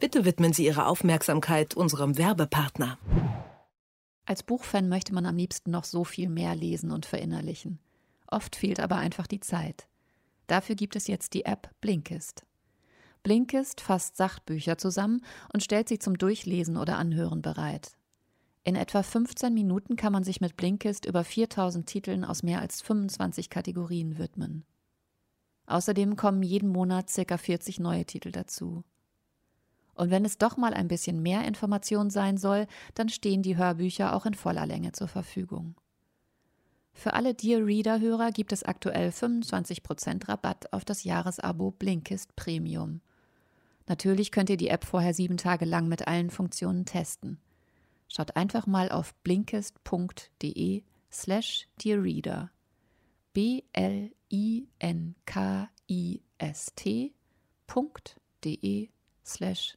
Bitte widmen Sie Ihre Aufmerksamkeit unserem Werbepartner. Als Buchfan möchte man am liebsten noch so viel mehr lesen und verinnerlichen. Oft fehlt aber einfach die Zeit. Dafür gibt es jetzt die App Blinkist. Blinkist fasst Sachbücher zusammen und stellt sie zum Durchlesen oder Anhören bereit. In etwa 15 Minuten kann man sich mit Blinkist über 4000 Titeln aus mehr als 25 Kategorien widmen. Außerdem kommen jeden Monat ca. 40 neue Titel dazu. Und wenn es doch mal ein bisschen mehr Information sein soll, dann stehen die Hörbücher auch in voller Länge zur Verfügung. Für alle Dear Reader-Hörer gibt es aktuell 25% Rabatt auf das Jahresabo Blinkist Premium. Natürlich könnt ihr die App vorher sieben Tage lang mit allen Funktionen testen. Schaut einfach mal auf blinkist.de slash dearreader. B-L-I-N-K-I-S-T.de slash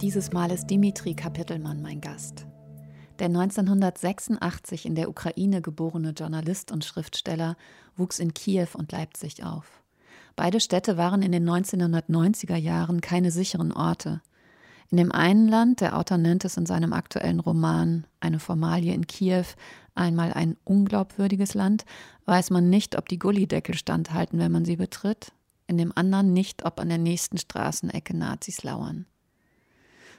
Dieses Mal ist Dimitri Kapitelmann mein Gast. Der 1986 in der Ukraine geborene Journalist und Schriftsteller wuchs in Kiew und Leipzig auf. Beide Städte waren in den 1990er Jahren keine sicheren Orte. In dem einen Land, der Autor nennt es in seinem aktuellen Roman Eine Formalie in Kiew, einmal ein unglaubwürdiges Land, weiß man nicht, ob die Gullideckel standhalten, wenn man sie betritt, in dem anderen nicht, ob an der nächsten Straßenecke Nazis lauern.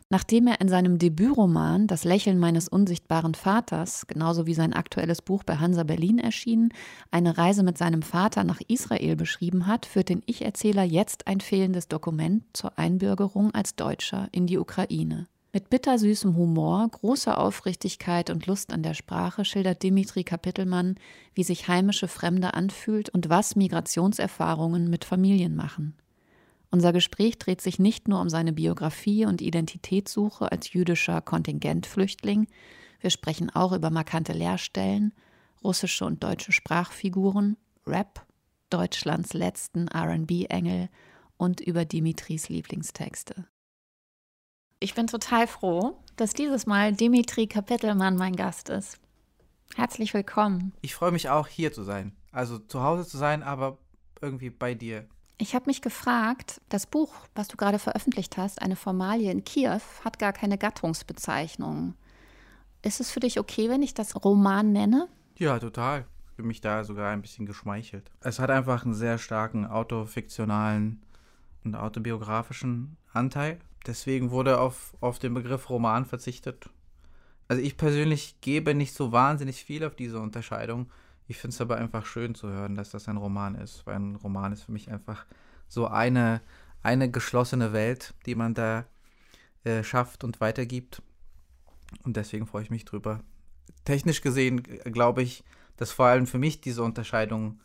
Nachdem er in seinem Debütroman Das Lächeln meines unsichtbaren Vaters, genauso wie sein aktuelles Buch bei Hansa Berlin erschienen, eine Reise mit seinem Vater nach Israel beschrieben hat, führt den Ich-Erzähler jetzt ein fehlendes Dokument zur Einbürgerung als Deutscher in die Ukraine. Mit bittersüßem Humor, großer Aufrichtigkeit und Lust an der Sprache schildert Dimitri Kapitelmann, wie sich heimische Fremde anfühlt und was Migrationserfahrungen mit Familien machen. Unser Gespräch dreht sich nicht nur um seine Biografie und Identitätssuche als jüdischer Kontingentflüchtling, wir sprechen auch über markante Lehrstellen, russische und deutsche Sprachfiguren, Rap, Deutschlands letzten RB-Engel und über Dimitris Lieblingstexte. Ich bin total froh, dass dieses Mal Dimitri Kapitelmann mein Gast ist. Herzlich willkommen. Ich freue mich auch, hier zu sein. Also zu Hause zu sein, aber irgendwie bei dir. Ich habe mich gefragt, das Buch, was du gerade veröffentlicht hast, eine Formalie in Kiew, hat gar keine Gattungsbezeichnung. Ist es für dich okay, wenn ich das Roman nenne? Ja, total. Ich fühle mich da sogar ein bisschen geschmeichelt. Es hat einfach einen sehr starken autofiktionalen und autobiografischen Anteil. Deswegen wurde auf, auf den Begriff Roman verzichtet. Also ich persönlich gebe nicht so wahnsinnig viel auf diese Unterscheidung, ich finde es aber einfach schön zu hören, dass das ein Roman ist, weil ein Roman ist für mich einfach so eine, eine geschlossene Welt, die man da äh, schafft und weitergibt. Und deswegen freue ich mich drüber. Technisch gesehen glaube ich, dass vor allem für mich diese Unterscheidung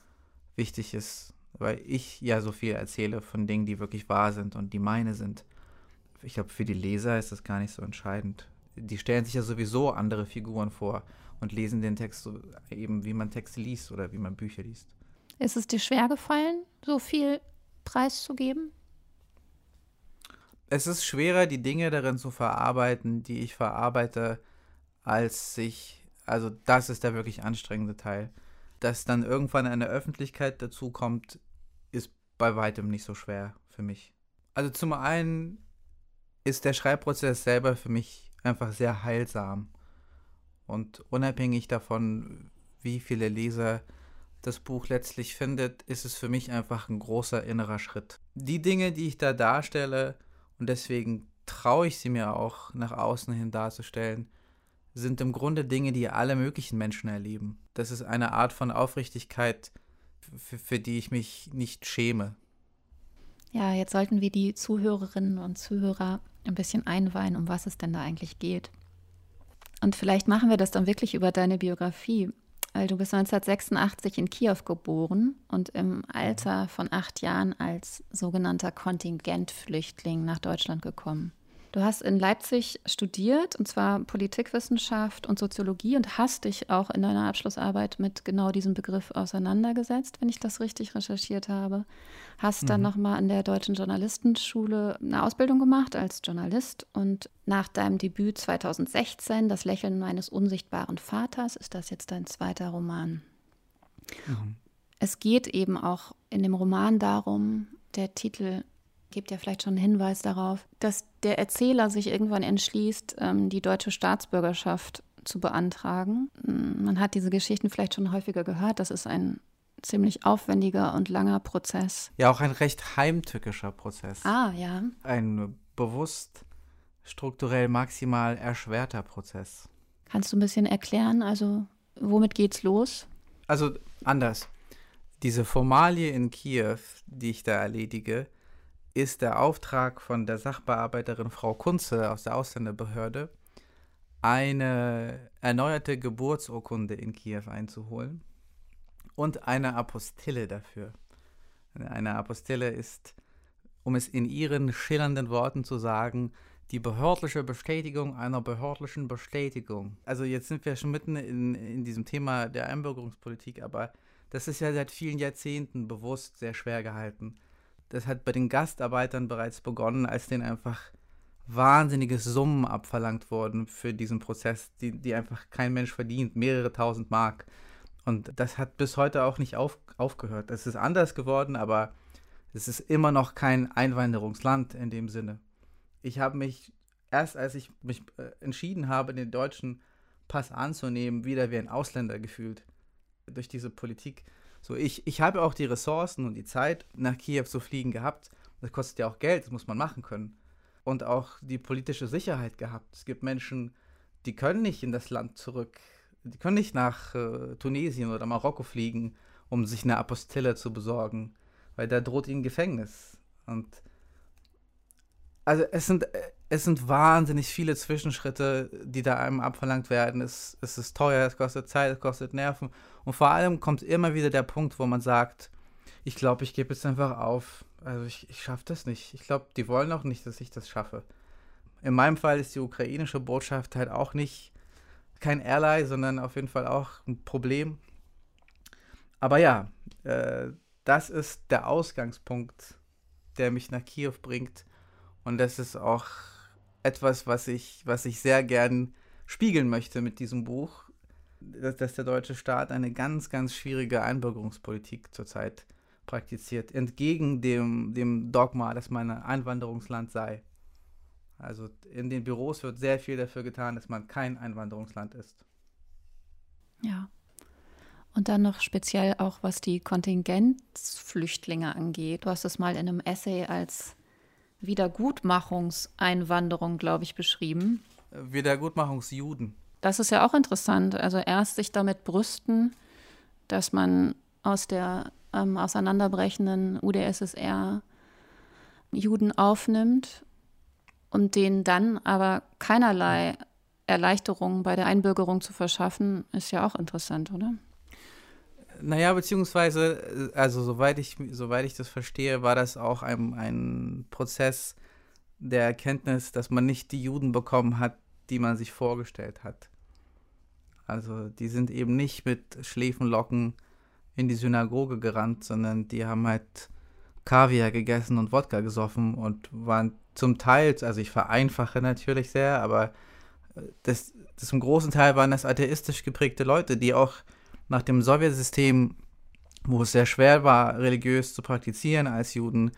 wichtig ist, weil ich ja so viel erzähle von Dingen, die wirklich wahr sind und die meine sind. Ich glaube, für die Leser ist das gar nicht so entscheidend. Die stellen sich ja sowieso andere Figuren vor und lesen den Text so eben, wie man Texte liest oder wie man Bücher liest. Ist es dir schwer gefallen, so viel preiszugeben? Es ist schwerer, die Dinge darin zu verarbeiten, die ich verarbeite, als sich, also das ist der wirklich anstrengende Teil. Dass dann irgendwann eine Öffentlichkeit dazu kommt, ist bei weitem nicht so schwer für mich. Also zum einen ist der Schreibprozess selber für mich einfach sehr heilsam. Und unabhängig davon, wie viele Leser das Buch letztlich findet, ist es für mich einfach ein großer innerer Schritt. Die Dinge, die ich da darstelle, und deswegen traue ich sie mir auch nach außen hin darzustellen, sind im Grunde Dinge, die alle möglichen Menschen erleben. Das ist eine Art von Aufrichtigkeit, für, für die ich mich nicht schäme. Ja, jetzt sollten wir die Zuhörerinnen und Zuhörer ein bisschen einweihen, um was es denn da eigentlich geht. Und vielleicht machen wir das dann wirklich über deine Biografie. Weil du bist 1986 in Kiew geboren und im Alter von acht Jahren als sogenannter Kontingentflüchtling nach Deutschland gekommen. Du hast in Leipzig studiert, und zwar Politikwissenschaft und Soziologie, und hast dich auch in deiner Abschlussarbeit mit genau diesem Begriff auseinandergesetzt, wenn ich das richtig recherchiert habe. Hast dann mhm. nochmal an der Deutschen Journalistenschule eine Ausbildung gemacht als Journalist und nach deinem Debüt 2016, Das Lächeln meines unsichtbaren Vaters, ist das jetzt dein zweiter Roman. Mhm. Es geht eben auch in dem Roman darum, der Titel gibt ja vielleicht schon einen Hinweis darauf, dass der Erzähler sich irgendwann entschließt, ähm, die deutsche Staatsbürgerschaft zu beantragen. Mm, man hat diese Geschichten vielleicht schon häufiger gehört. Das ist ein ziemlich aufwendiger und langer Prozess. Ja, auch ein recht heimtückischer Prozess. Ah, ja. Ein bewusst strukturell maximal erschwerter Prozess. Kannst du ein bisschen erklären, also womit geht's los? Also anders. Diese Formalie in Kiew, die ich da erledige, ist der Auftrag von der Sachbearbeiterin Frau Kunze aus der Ausländerbehörde, eine erneuerte Geburtsurkunde in Kiew einzuholen und eine Apostille dafür. Eine Apostille ist, um es in ihren schillernden Worten zu sagen, die behördliche Bestätigung einer behördlichen Bestätigung. Also jetzt sind wir schon mitten in, in diesem Thema der Einbürgerungspolitik, aber das ist ja seit vielen Jahrzehnten bewusst sehr schwer gehalten das hat bei den Gastarbeitern bereits begonnen, als denen einfach wahnsinnige Summen abverlangt wurden für diesen Prozess, die, die einfach kein Mensch verdient, mehrere tausend Mark. Und das hat bis heute auch nicht auf, aufgehört. Es ist anders geworden, aber es ist immer noch kein Einwanderungsland in dem Sinne. Ich habe mich erst, als ich mich äh, entschieden habe, den deutschen Pass anzunehmen, wieder wie ein Ausländer gefühlt durch diese Politik. So, ich, ich habe auch die Ressourcen und die Zeit, nach Kiew zu fliegen gehabt. Das kostet ja auch Geld, das muss man machen können. Und auch die politische Sicherheit gehabt. Es gibt Menschen, die können nicht in das Land zurück. Die können nicht nach äh, Tunesien oder Marokko fliegen, um sich eine Apostille zu besorgen, weil da droht ihnen Gefängnis. Und also es sind, es sind wahnsinnig viele Zwischenschritte, die da einem abverlangt werden. Es, es ist teuer, es kostet Zeit, es kostet Nerven. Und vor allem kommt immer wieder der Punkt, wo man sagt, ich glaube, ich gebe jetzt einfach auf. Also ich, ich schaffe das nicht. Ich glaube, die wollen auch nicht, dass ich das schaffe. In meinem Fall ist die ukrainische Botschaft halt auch nicht kein Ally, sondern auf jeden Fall auch ein Problem. Aber ja, äh, das ist der Ausgangspunkt, der mich nach Kiew bringt und das ist auch etwas, was ich, was ich sehr gern spiegeln möchte mit diesem Buch, dass, dass der deutsche Staat eine ganz, ganz schwierige Einbürgerungspolitik zurzeit praktiziert, entgegen dem, dem Dogma, dass man ein Einwanderungsland sei. Also in den Büros wird sehr viel dafür getan, dass man kein Einwanderungsland ist. Ja. Und dann noch speziell auch, was die Kontingenzflüchtlinge angeht. Du hast es mal in einem Essay als Wiedergutmachungseinwanderung, glaube ich, beschrieben. Wiedergutmachungsjuden. Das ist ja auch interessant. Also erst sich damit brüsten, dass man aus der ähm, auseinanderbrechenden UdSSR Juden aufnimmt und denen dann aber keinerlei Erleichterung bei der Einbürgerung zu verschaffen, ist ja auch interessant, oder? Naja, beziehungsweise, äh, also soweit ich, soweit ich das verstehe, war das auch ein, ein Prozess der Erkenntnis, dass man nicht die Juden bekommen hat, die man sich vorgestellt hat. Also die sind eben nicht mit Schläfenlocken in die Synagoge gerannt, sondern die haben halt Kaviar gegessen und Wodka gesoffen und waren zum Teil, also ich vereinfache natürlich sehr, aber äh, das, das im großen Teil waren das atheistisch geprägte Leute, die auch nach dem Sowjetsystem, wo es sehr schwer war, religiös zu praktizieren als Juden,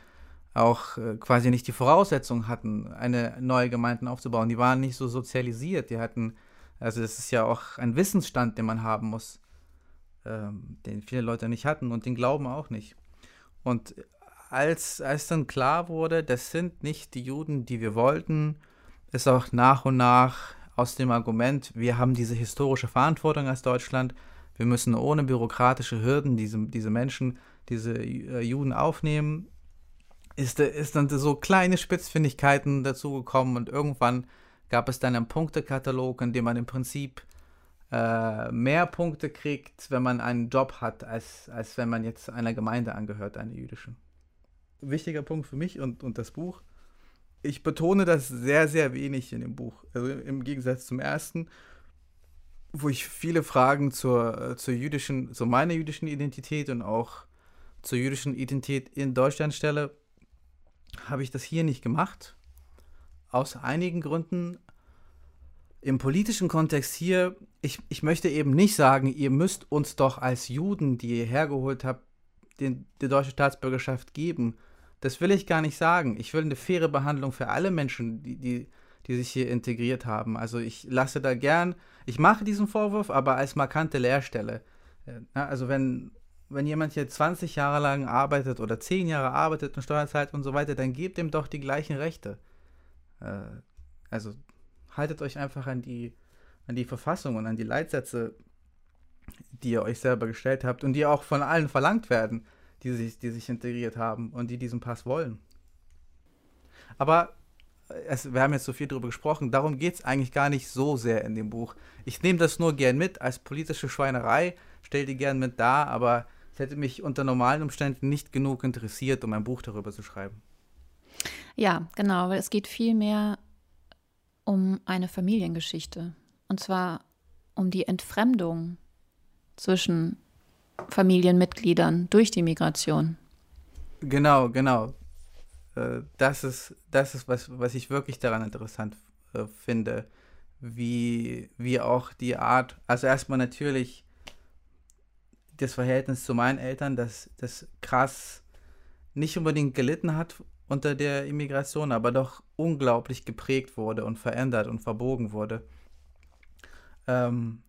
auch äh, quasi nicht die Voraussetzung hatten, eine neue Gemeinde aufzubauen. Die waren nicht so sozialisiert. Die hatten, also das ist ja auch ein Wissensstand, den man haben muss, ähm, den viele Leute nicht hatten und den Glauben auch nicht. Und als, als dann klar wurde, das sind nicht die Juden, die wir wollten, ist auch nach und nach aus dem Argument, wir haben diese historische Verantwortung als Deutschland, wir müssen ohne bürokratische Hürden diese, diese Menschen, diese äh, Juden aufnehmen. Ist, ist dann so kleine Spitzfindigkeiten dazugekommen und irgendwann gab es dann einen Punktekatalog, in dem man im Prinzip äh, mehr Punkte kriegt, wenn man einen Job hat, als, als wenn man jetzt einer Gemeinde angehört, einer jüdischen. Wichtiger Punkt für mich und, und das Buch ich betone das sehr, sehr wenig in dem Buch. Also im Gegensatz zum ersten, wo ich viele Fragen zur, zur jüdischen, zu meiner jüdischen Identität und auch zur jüdischen Identität in Deutschland stelle, habe ich das hier nicht gemacht. Aus einigen Gründen. Im politischen Kontext hier, ich, ich möchte eben nicht sagen, ihr müsst uns doch als Juden, die ihr hergeholt habt, den, die deutsche Staatsbürgerschaft geben. Das will ich gar nicht sagen. Ich will eine faire Behandlung für alle Menschen, die, die, die sich hier integriert haben. Also ich lasse da gern, ich mache diesen Vorwurf, aber als markante Leerstelle. Äh, also wenn, wenn jemand hier 20 Jahre lang arbeitet oder 10 Jahre arbeitet und Steuern zahlt und so weiter, dann gebt ihm doch die gleichen Rechte. Äh, also haltet euch einfach an die, an die Verfassung und an die Leitsätze, die ihr euch selber gestellt habt und die auch von allen verlangt werden die sich, die sich integriert haben und die diesen Pass wollen. Aber es, wir haben jetzt so viel darüber gesprochen, darum geht es eigentlich gar nicht so sehr in dem Buch. Ich nehme das nur gern mit als politische Schweinerei, stelle die gern mit da, aber es hätte mich unter normalen Umständen nicht genug interessiert, um ein Buch darüber zu schreiben. Ja, genau, weil es geht vielmehr um eine Familiengeschichte. Und zwar um die Entfremdung zwischen Familienmitgliedern durch die Migration. Genau, genau. Äh, das ist, das ist was, was ich wirklich daran interessant äh, finde, wie, wie auch die Art, also erstmal natürlich das Verhältnis zu meinen Eltern, das, das krass nicht unbedingt gelitten hat unter der Immigration, aber doch unglaublich geprägt wurde und verändert und verbogen wurde. Ähm,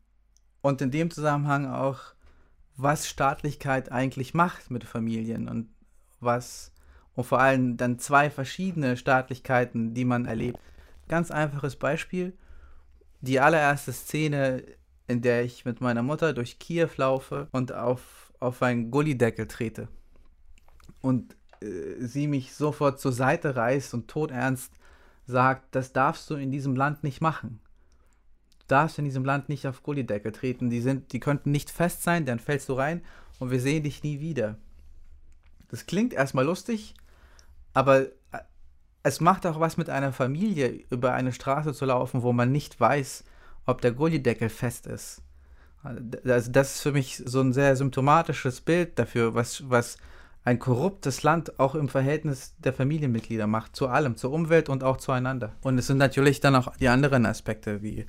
und in dem Zusammenhang auch was Staatlichkeit eigentlich macht mit Familien und was und vor allem dann zwei verschiedene Staatlichkeiten, die man erlebt. Ganz einfaches Beispiel. Die allererste Szene, in der ich mit meiner Mutter durch Kiew laufe und auf, auf einen Gullideckel trete. Und äh, sie mich sofort zur Seite reißt und todernst sagt, das darfst du in diesem Land nicht machen darfst in diesem Land nicht auf Gullideckel treten. Die, sind, die könnten nicht fest sein, dann fällst du rein und wir sehen dich nie wieder. Das klingt erstmal lustig, aber äh, es macht auch was mit einer Familie, über eine Straße zu laufen, wo man nicht weiß, ob der Gullideckel fest ist. Also das ist für mich so ein sehr symptomatisches Bild dafür, was, was ein korruptes Land auch im Verhältnis der Familienmitglieder macht, zu allem, zur Umwelt und auch zueinander. Und es sind natürlich dann auch die anderen Aspekte, wie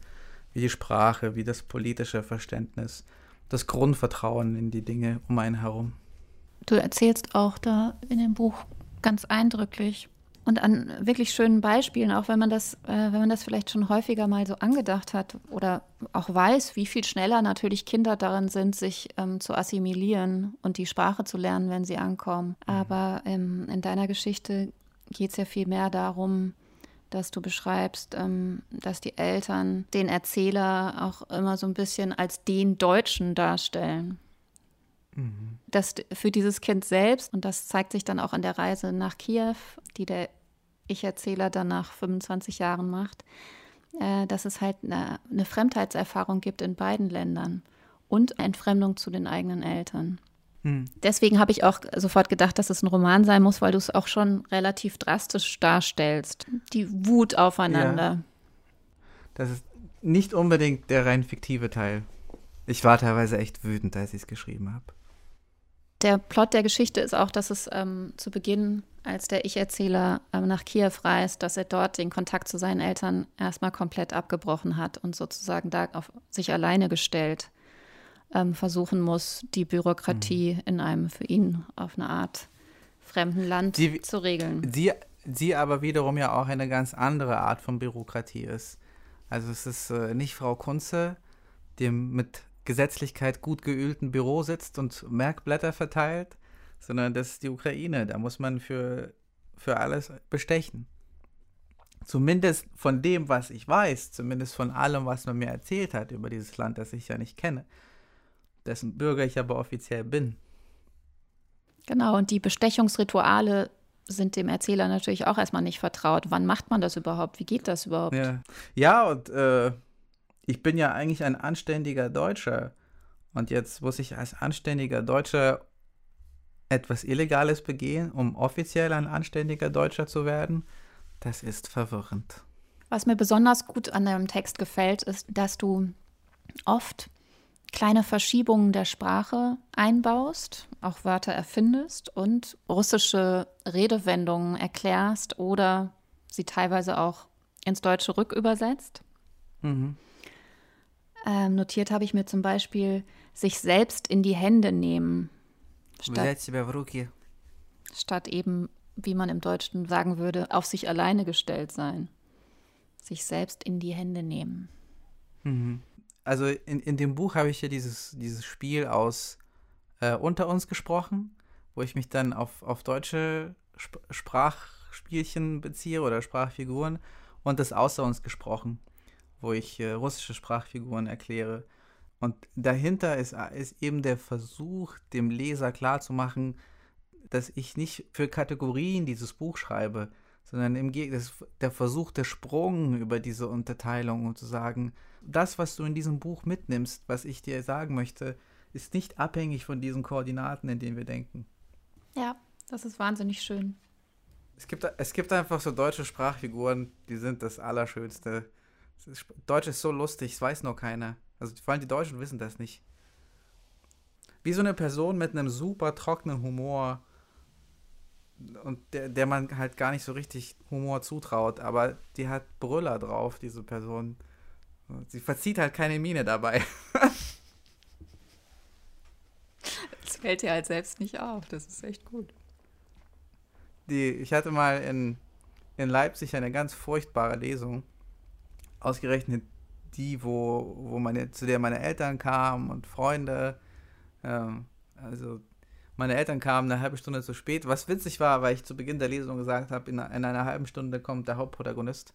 wie die Sprache, wie das politische Verständnis, das Grundvertrauen in die Dinge um einen herum. Du erzählst auch da in dem Buch ganz eindrücklich und an wirklich schönen Beispielen, auch wenn man das, äh, wenn man das vielleicht schon häufiger mal so angedacht hat oder auch weiß, wie viel schneller natürlich Kinder darin sind, sich ähm, zu assimilieren und die Sprache zu lernen, wenn sie ankommen. Mhm. Aber ähm, in deiner Geschichte geht es ja viel mehr darum, dass du beschreibst, ähm, dass die Eltern den Erzähler auch immer so ein bisschen als den Deutschen darstellen. Mhm. Das für dieses Kind selbst, und das zeigt sich dann auch an der Reise nach Kiew, die der Ich-Erzähler dann nach 25 Jahren macht, äh, dass es halt eine, eine Fremdheitserfahrung gibt in beiden Ländern und Entfremdung zu den eigenen Eltern. Hm. Deswegen habe ich auch sofort gedacht, dass es ein Roman sein muss, weil du es auch schon relativ drastisch darstellst. Die Wut aufeinander. Ja. Das ist nicht unbedingt der rein fiktive Teil. Ich war teilweise echt wütend, als ich es geschrieben habe. Der Plot der Geschichte ist auch, dass es ähm, zu Beginn, als der Ich-Erzähler ähm, nach Kiew reist, dass er dort den Kontakt zu seinen Eltern erstmal komplett abgebrochen hat und sozusagen da auf sich alleine gestellt ähm, versuchen muss, die Bürokratie mhm. in einem für ihn auf eine Art fremden Land die, zu regeln. Die, die aber wiederum ja auch eine ganz andere Art von Bürokratie ist. Also es ist äh, nicht Frau Kunze, die mit Gesetzlichkeit gut geölten Büro sitzt und Merkblätter verteilt, sondern das ist die Ukraine. Da muss man für, für alles bestechen. Zumindest von dem, was ich weiß, zumindest von allem, was man mir erzählt hat über dieses Land, das ich ja nicht kenne dessen Bürger ich aber offiziell bin. Genau, und die Bestechungsrituale sind dem Erzähler natürlich auch erstmal nicht vertraut. Wann macht man das überhaupt? Wie geht das überhaupt? Ja, ja und äh, ich bin ja eigentlich ein anständiger Deutscher. Und jetzt muss ich als anständiger Deutscher etwas Illegales begehen, um offiziell ein anständiger Deutscher zu werden. Das ist verwirrend. Was mir besonders gut an deinem Text gefällt, ist, dass du oft kleine Verschiebungen der Sprache einbaust, auch Wörter erfindest und russische Redewendungen erklärst oder sie teilweise auch ins Deutsche rückübersetzt. Mhm. Ähm, notiert habe ich mir zum Beispiel sich selbst in die Hände nehmen. Statt, statt eben, wie man im Deutschen sagen würde, auf sich alleine gestellt sein. Sich selbst in die Hände nehmen. Mhm also in, in dem Buch habe ich ja dieses, dieses Spiel aus äh, Unter uns gesprochen, wo ich mich dann auf, auf deutsche Sp Sprachspielchen beziehe oder Sprachfiguren und das Außer uns gesprochen, wo ich äh, russische Sprachfiguren erkläre. Und dahinter ist, ist eben der Versuch, dem Leser klarzumachen, dass ich nicht für Kategorien dieses Buch schreibe, sondern im Gegenteil, der Versuch, der Sprung über diese Unterteilung, um zu sagen, das, was du in diesem Buch mitnimmst, was ich dir sagen möchte, ist nicht abhängig von diesen Koordinaten, in denen wir denken. Ja, das ist wahnsinnig schön. Es gibt, es gibt einfach so deutsche Sprachfiguren, die sind das Allerschönste. Deutsch ist so lustig, es weiß noch keiner. Also vor allem die Deutschen wissen das nicht. Wie so eine Person mit einem super trockenen Humor und der, der man halt gar nicht so richtig Humor zutraut, aber die hat Brüller drauf, diese Person. Sie verzieht halt keine Miene dabei. das fällt dir halt selbst nicht auf. Das ist echt gut. Die, ich hatte mal in, in Leipzig eine ganz furchtbare Lesung. Ausgerechnet die, wo, wo meine, zu der meine Eltern kamen und Freunde. Ähm, also meine Eltern kamen eine halbe Stunde zu spät. Was witzig war, weil ich zu Beginn der Lesung gesagt habe, in, in einer halben Stunde kommt der Hauptprotagonist.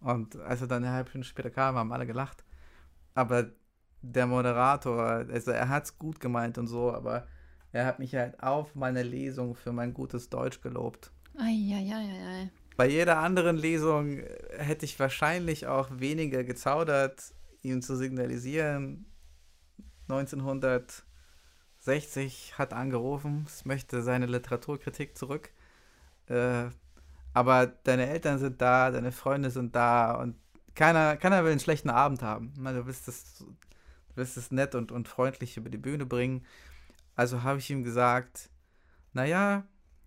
Und als er dann eine halbe Stunde später kam, haben alle gelacht. Aber der Moderator, also er hat es gut gemeint und so, aber er hat mich halt auf meine Lesung für mein gutes Deutsch gelobt. Eieieiei. Bei jeder anderen Lesung hätte ich wahrscheinlich auch weniger gezaudert, ihm zu signalisieren. 1960 hat angerufen, es möchte seine Literaturkritik zurück. Äh, aber deine Eltern sind da, deine Freunde sind da und keiner, keiner will einen schlechten Abend haben. Du willst es, du willst es nett und, und freundlich über die Bühne bringen. Also habe ich ihm gesagt, naja,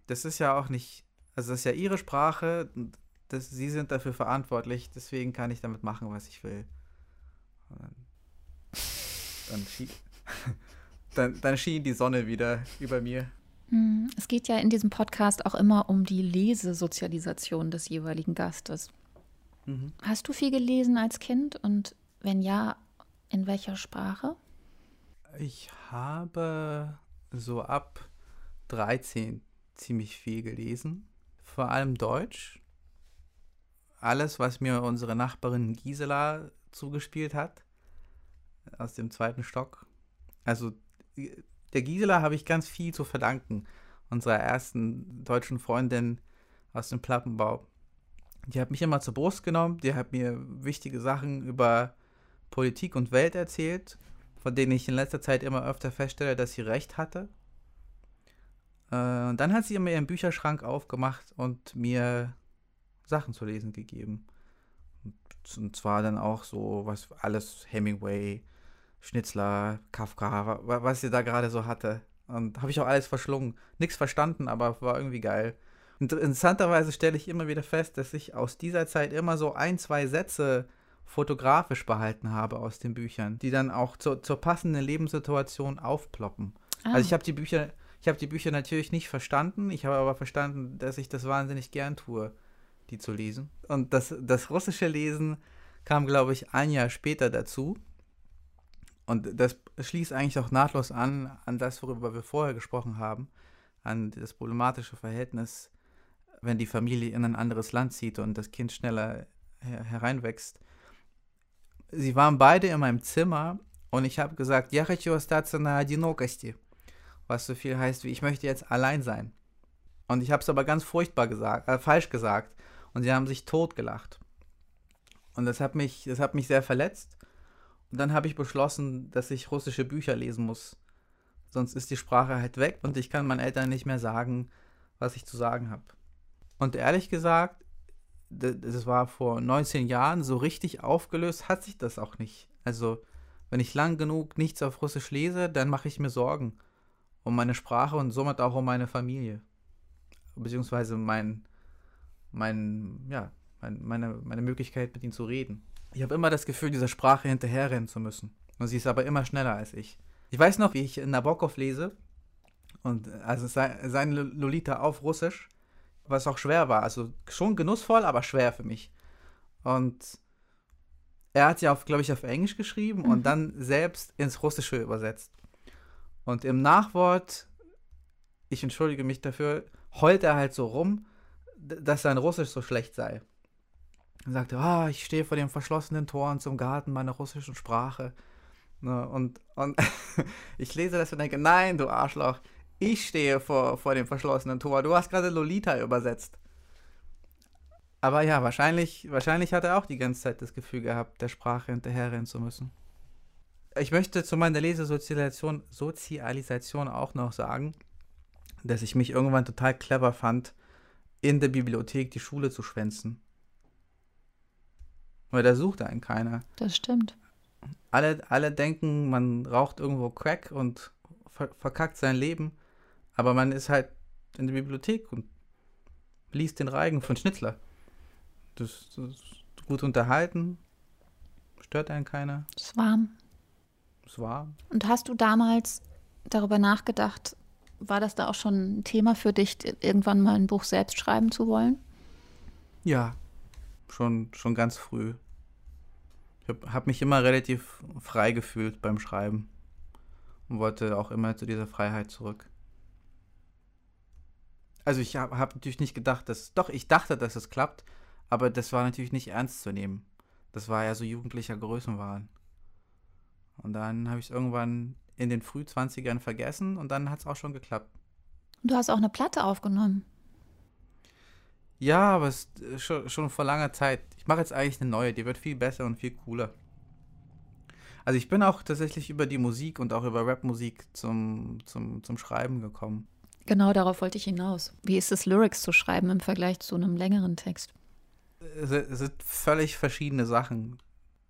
das ist ja auch nicht, also das ist ja ihre Sprache, das, sie sind dafür verantwortlich, deswegen kann ich damit machen, was ich will. dann, dann, dann, dann schien die Sonne wieder über mir. Hm, es geht ja in diesem Podcast auch immer um die Lesesozialisation des jeweiligen Gastes. Mhm. Hast du viel gelesen als Kind und wenn ja, in welcher Sprache? Ich habe so ab 13 ziemlich viel gelesen, vor allem Deutsch. Alles, was mir unsere Nachbarin Gisela zugespielt hat, aus dem zweiten Stock. Also der Gisela habe ich ganz viel zu verdanken. Unserer ersten deutschen Freundin aus dem Plattenbau. Die hat mich immer zur Brust genommen, die hat mir wichtige Sachen über Politik und Welt erzählt, von denen ich in letzter Zeit immer öfter feststelle, dass sie recht hatte. Äh, und dann hat sie mir ihren Bücherschrank aufgemacht und mir Sachen zu lesen gegeben. Und zwar dann auch so, was alles Hemingway, Schnitzler, Kafka, was sie da gerade so hatte. Und habe ich auch alles verschlungen. Nichts verstanden, aber war irgendwie geil. Und interessanterweise stelle ich immer wieder fest, dass ich aus dieser Zeit immer so ein, zwei Sätze fotografisch behalten habe aus den Büchern, die dann auch zu, zur passenden Lebenssituation aufploppen. Ah. Also ich habe die Bücher, ich habe die Bücher natürlich nicht verstanden, ich habe aber verstanden, dass ich das wahnsinnig gern tue, die zu lesen. Und das, das russische Lesen kam, glaube ich, ein Jahr später dazu. Und das schließt eigentlich auch nahtlos an, an das, worüber wir vorher gesprochen haben, an das problematische Verhältnis, wenn die Familie in ein anderes Land zieht und das Kind schneller her hereinwächst. Sie waren beide in meinem Zimmer und ich habe gesagt, я хочу остаться на одинокости, was so viel heißt wie, ich möchte jetzt allein sein. Und ich habe es aber ganz furchtbar gesagt, äh, falsch gesagt und sie haben sich totgelacht. Und das hat mich, das hat mich sehr verletzt und dann habe ich beschlossen, dass ich russische Bücher lesen muss. Sonst ist die Sprache halt weg und ich kann meinen Eltern nicht mehr sagen, was ich zu sagen habe. Und ehrlich gesagt, das war vor 19 Jahren, so richtig aufgelöst hat sich das auch nicht. Also, wenn ich lang genug nichts auf Russisch lese, dann mache ich mir Sorgen um meine Sprache und somit auch um meine Familie. Beziehungsweise mein, mein, ja, mein, meine, meine Möglichkeit, mit ihnen zu reden. Ich habe immer das Gefühl, dieser Sprache hinterherrennen zu müssen. Und sie ist aber immer schneller als ich. Ich weiß noch, wie ich Nabokov lese. Und also sein Lolita auf Russisch, was auch schwer war. Also schon genussvoll, aber schwer für mich. Und er hat ja, glaube ich, auf Englisch geschrieben mhm. und dann selbst ins Russische übersetzt. Und im Nachwort, ich entschuldige mich dafür, heult er halt so rum, dass sein Russisch so schlecht sei. Er sagte, ah, ich stehe vor den verschlossenen Toren zum Garten meiner russischen Sprache. Ne, und, und ich lese das und denke, nein, du Arschloch, ich stehe vor, vor dem verschlossenen Tor. Du hast gerade Lolita übersetzt. Aber ja, wahrscheinlich, wahrscheinlich hat er auch die ganze Zeit das Gefühl gehabt, der Sprache hinterherrennen zu müssen. Ich möchte zu meiner Lesesozialisation Sozialisation auch noch sagen, dass ich mich irgendwann total clever fand, in der Bibliothek die Schule zu schwänzen. Weil da sucht einen keiner. Das stimmt. Alle, alle denken, man raucht irgendwo Crack und ver verkackt sein Leben, aber man ist halt in der Bibliothek und liest den Reigen von Schnitzler. Das, das ist gut unterhalten, stört einen keiner. Es ist warm. Es war. Und hast du damals darüber nachgedacht, war das da auch schon ein Thema für dich, irgendwann mal ein Buch selbst schreiben zu wollen? Ja, schon, schon ganz früh. Ich habe hab mich immer relativ frei gefühlt beim Schreiben und wollte auch immer zu dieser Freiheit zurück. Also ich habe hab natürlich nicht gedacht, dass, doch, ich dachte, dass es klappt, aber das war natürlich nicht ernst zu nehmen. Das war ja so jugendlicher Größenwahn. Und dann habe ich es irgendwann in den Frühzwanzigern vergessen und dann hat es auch schon geklappt. Du hast auch eine Platte aufgenommen. Ja, aber es ist schon, schon vor langer Zeit. Ich mache jetzt eigentlich eine neue, die wird viel besser und viel cooler. Also ich bin auch tatsächlich über die Musik und auch über Rapmusik zum, zum, zum Schreiben gekommen. Genau darauf wollte ich hinaus. Wie ist es, Lyrics zu schreiben im Vergleich zu einem längeren Text? Es sind völlig verschiedene Sachen.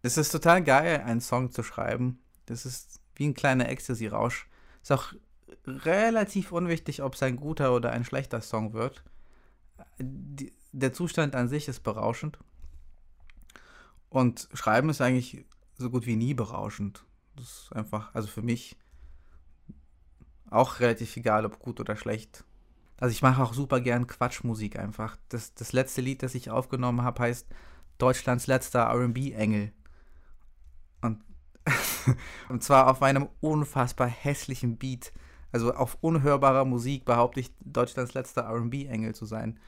Es ist total geil, einen Song zu schreiben. Das ist wie ein kleiner Ecstasy-Rausch. Ist auch relativ unwichtig, ob es ein guter oder ein schlechter Song wird. Die, der Zustand an sich ist berauschend. Und Schreiben ist eigentlich so gut wie nie berauschend. Das ist einfach, also für mich auch relativ egal, ob gut oder schlecht. Also ich mache auch super gern Quatschmusik einfach. Das, das letzte Lied, das ich aufgenommen habe, heißt Deutschlands letzter RB-Engel. Und zwar auf einem unfassbar hässlichen Beat. Also auf unhörbarer Musik behaupte ich, Deutschlands letzter RB-Engel zu sein.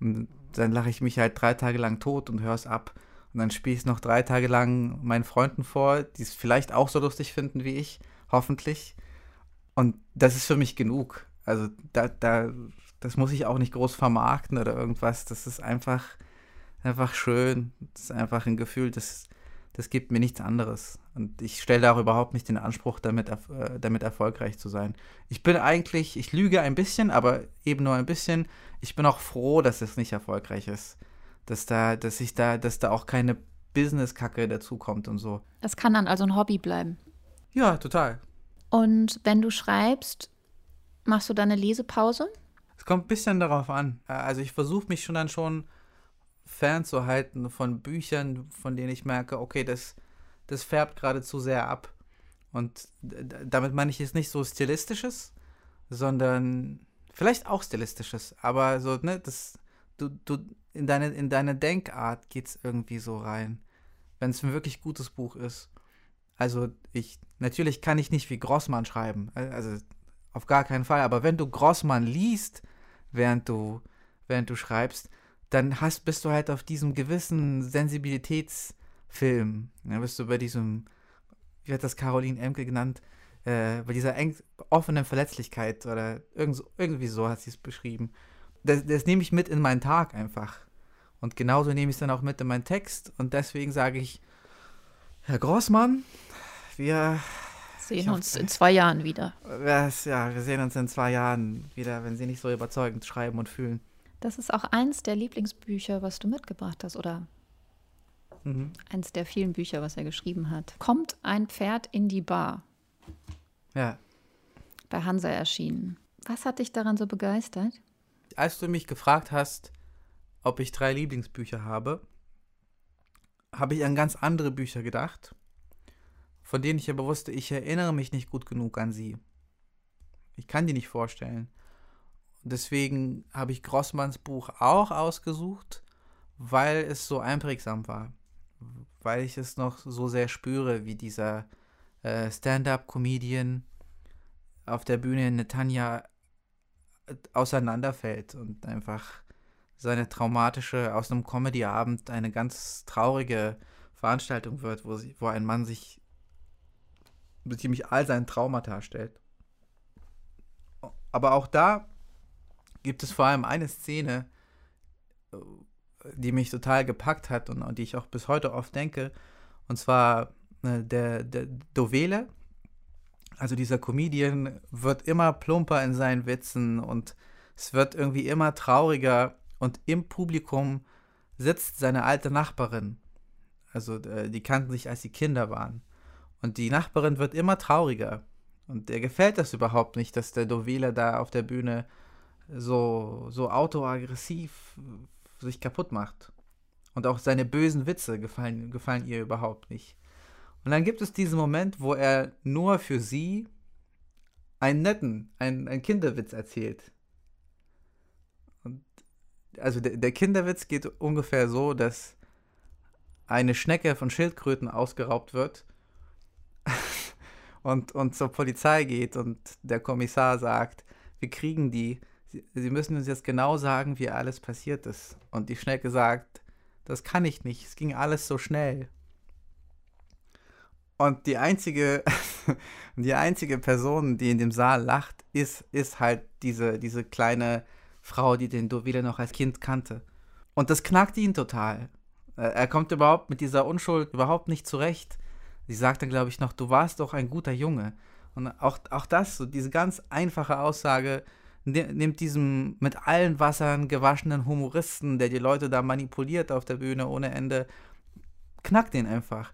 Und dann lache ich mich halt drei Tage lang tot und höre es ab. Und dann spiele ich es noch drei Tage lang meinen Freunden vor, die es vielleicht auch so lustig finden wie ich, hoffentlich. Und das ist für mich genug. Also da, da, das muss ich auch nicht groß vermarkten oder irgendwas. Das ist einfach, einfach schön. Das ist einfach ein Gefühl, das, das gibt mir nichts anderes. Und ich stelle auch überhaupt nicht den Anspruch, damit, äh, damit erfolgreich zu sein. Ich bin eigentlich, ich lüge ein bisschen, aber eben nur ein bisschen. Ich bin auch froh, dass es nicht erfolgreich ist. Dass da, dass ich da, dass da auch keine Business-Kacke dazukommt und so. Das kann dann also ein Hobby bleiben. Ja, total. Und wenn du schreibst, machst du dann eine Lesepause? Es kommt ein bisschen darauf an. Also ich versuche mich schon dann schon fernzuhalten von Büchern, von denen ich merke, okay, das, das färbt gerade zu sehr ab. Und damit meine ich jetzt nicht so stilistisches, sondern vielleicht auch stilistisches, aber so, ne, das, du, du, in deine, in deine Denkart geht's irgendwie so rein, wenn es ein wirklich gutes Buch ist. Also ich, natürlich kann ich nicht wie Grossmann schreiben, also auf gar keinen Fall, aber wenn du Grossmann liest, während du, während du schreibst, dann hast, bist du halt auf diesem gewissen Sensibilitätsfilm. Da bist du bei diesem, wie hat das Caroline Emke genannt, äh, bei dieser eng, offenen Verletzlichkeit oder irgend, irgendwie so hat sie es beschrieben. Das, das nehme ich mit in meinen Tag einfach. Und genauso nehme ich es dann auch mit in meinen Text. Und deswegen sage ich, Herr Grossmann, wir sehen uns in zwei Jahren wieder. Ja, wir sehen uns in zwei Jahren wieder, wenn Sie nicht so überzeugend schreiben und fühlen. Das ist auch eins der Lieblingsbücher, was du mitgebracht hast, oder mhm. eins der vielen Bücher, was er geschrieben hat. Kommt ein Pferd in die Bar? Ja. Bei Hansa erschienen. Was hat dich daran so begeistert? Als du mich gefragt hast, ob ich drei Lieblingsbücher habe, habe ich an ganz andere Bücher gedacht, von denen ich aber wusste, ich erinnere mich nicht gut genug an sie. Ich kann die nicht vorstellen. Deswegen habe ich Grossmanns Buch auch ausgesucht, weil es so einprägsam war. Weil ich es noch so sehr spüre, wie dieser äh, Stand-up-Comedian auf der Bühne in Netanya auseinanderfällt und einfach seine traumatische, aus einem Comedy-Abend eine ganz traurige Veranstaltung wird, wo, sie, wo ein Mann sich ziemlich all seinen Traumata stellt. Aber auch da gibt es vor allem eine Szene, die mich total gepackt hat und an die ich auch bis heute oft denke. Und zwar äh, der, der Dovele, also dieser Comedian, wird immer plumper in seinen Witzen und es wird irgendwie immer trauriger und im Publikum sitzt seine alte Nachbarin. Also äh, die kannten sich, als sie Kinder waren. Und die Nachbarin wird immer trauriger. Und der gefällt das überhaupt nicht, dass der Dovela da auf der Bühne so, so autoaggressiv sich kaputt macht. Und auch seine bösen Witze gefallen, gefallen ihr überhaupt nicht. Und dann gibt es diesen Moment, wo er nur für sie einen netten, einen, einen Kinderwitz erzählt also der, der Kinderwitz geht ungefähr so, dass eine Schnecke von Schildkröten ausgeraubt wird und, und zur Polizei geht und der Kommissar sagt, wir kriegen die, Sie, Sie müssen uns jetzt genau sagen, wie alles passiert ist. Und die Schnecke sagt, das kann ich nicht, es ging alles so schnell. Und die einzige, die einzige Person, die in dem Saal lacht, ist, ist halt diese, diese kleine Frau, die den Dovile noch als Kind kannte. Und das knackt ihn total. Er kommt überhaupt mit dieser Unschuld überhaupt nicht zurecht. Sie sagt dann, glaube ich, noch, du warst doch ein guter Junge. Und auch, auch das, so diese ganz einfache Aussage, nimmt diesem mit allen Wassern gewaschenen Humoristen, der die Leute da manipuliert auf der Bühne ohne Ende, knackt ihn einfach.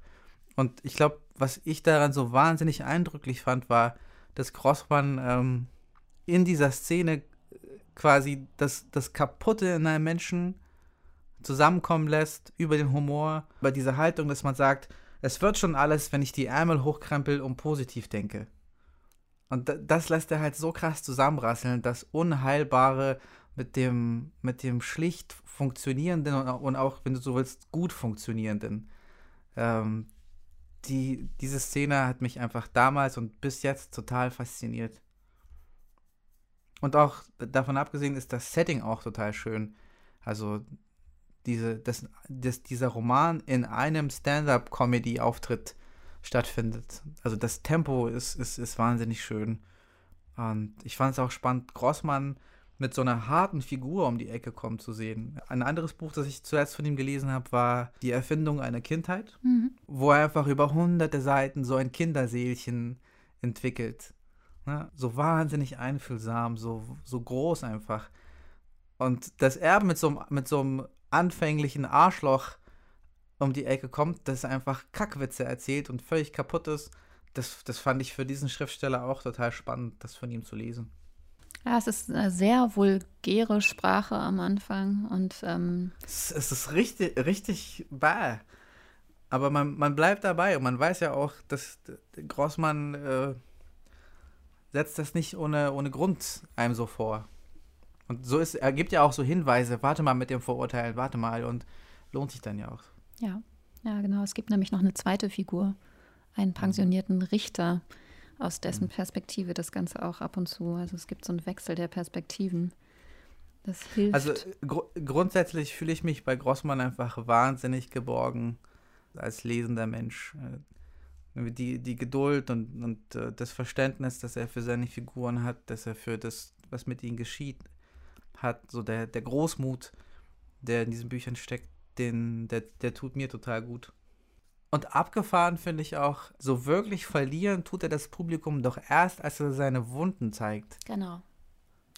Und ich glaube, was ich daran so wahnsinnig eindrücklich fand, war, dass Grossmann ähm, in dieser Szene quasi das, das Kaputte in einem Menschen zusammenkommen lässt über den Humor, über diese Haltung, dass man sagt, es wird schon alles, wenn ich die Ärmel hochkrempel und positiv denke. Und das lässt er halt so krass zusammenrasseln, das Unheilbare mit dem, mit dem schlicht funktionierenden und auch, wenn du so willst, gut funktionierenden. Ähm, die, diese Szene hat mich einfach damals und bis jetzt total fasziniert. Und auch davon abgesehen ist das Setting auch total schön. Also diese, dass, dass dieser Roman in einem Stand-up-Comedy-Auftritt stattfindet. Also das Tempo ist, ist, ist wahnsinnig schön. Und ich fand es auch spannend, Grossmann mit so einer harten Figur um die Ecke kommen zu sehen. Ein anderes Buch, das ich zuerst von ihm gelesen habe, war Die Erfindung einer Kindheit, mhm. wo er einfach über hunderte Seiten so ein Kinderseelchen entwickelt. Ne? So wahnsinnig einfühlsam, so, so groß einfach. Und dass er mit so, mit so einem anfänglichen Arschloch um die Ecke kommt, das einfach Kackwitze erzählt und völlig kaputt ist, das, das fand ich für diesen Schriftsteller auch total spannend, das von ihm zu lesen. Ja, es ist eine sehr vulgäre Sprache am Anfang und ähm es, es, ist richtig, richtig bäh. Aber man, man bleibt dabei und man weiß ja auch, dass Grossmann äh, setzt das nicht ohne, ohne Grund einem so vor. Und so ist, er gibt ja auch so Hinweise, warte mal mit dem Vorurteil, warte mal und lohnt sich dann ja auch. Ja, ja, genau. Es gibt nämlich noch eine zweite Figur, einen pensionierten Richter, aus dessen mhm. Perspektive das Ganze auch ab und zu, also es gibt so einen Wechsel der Perspektiven. Das hilft. Also gr grundsätzlich fühle ich mich bei Grossmann einfach wahnsinnig geborgen als lesender Mensch. Äh, die, die Geduld und, und äh, das Verständnis, das er für seine Figuren hat, dass er für das, was mit ihnen geschieht, hat, so der, der Großmut, der in diesen Büchern steckt, den, der, der tut mir total gut. Und abgefahren finde ich auch, so wirklich verlieren tut er das Publikum doch erst, als er seine Wunden zeigt. Genau.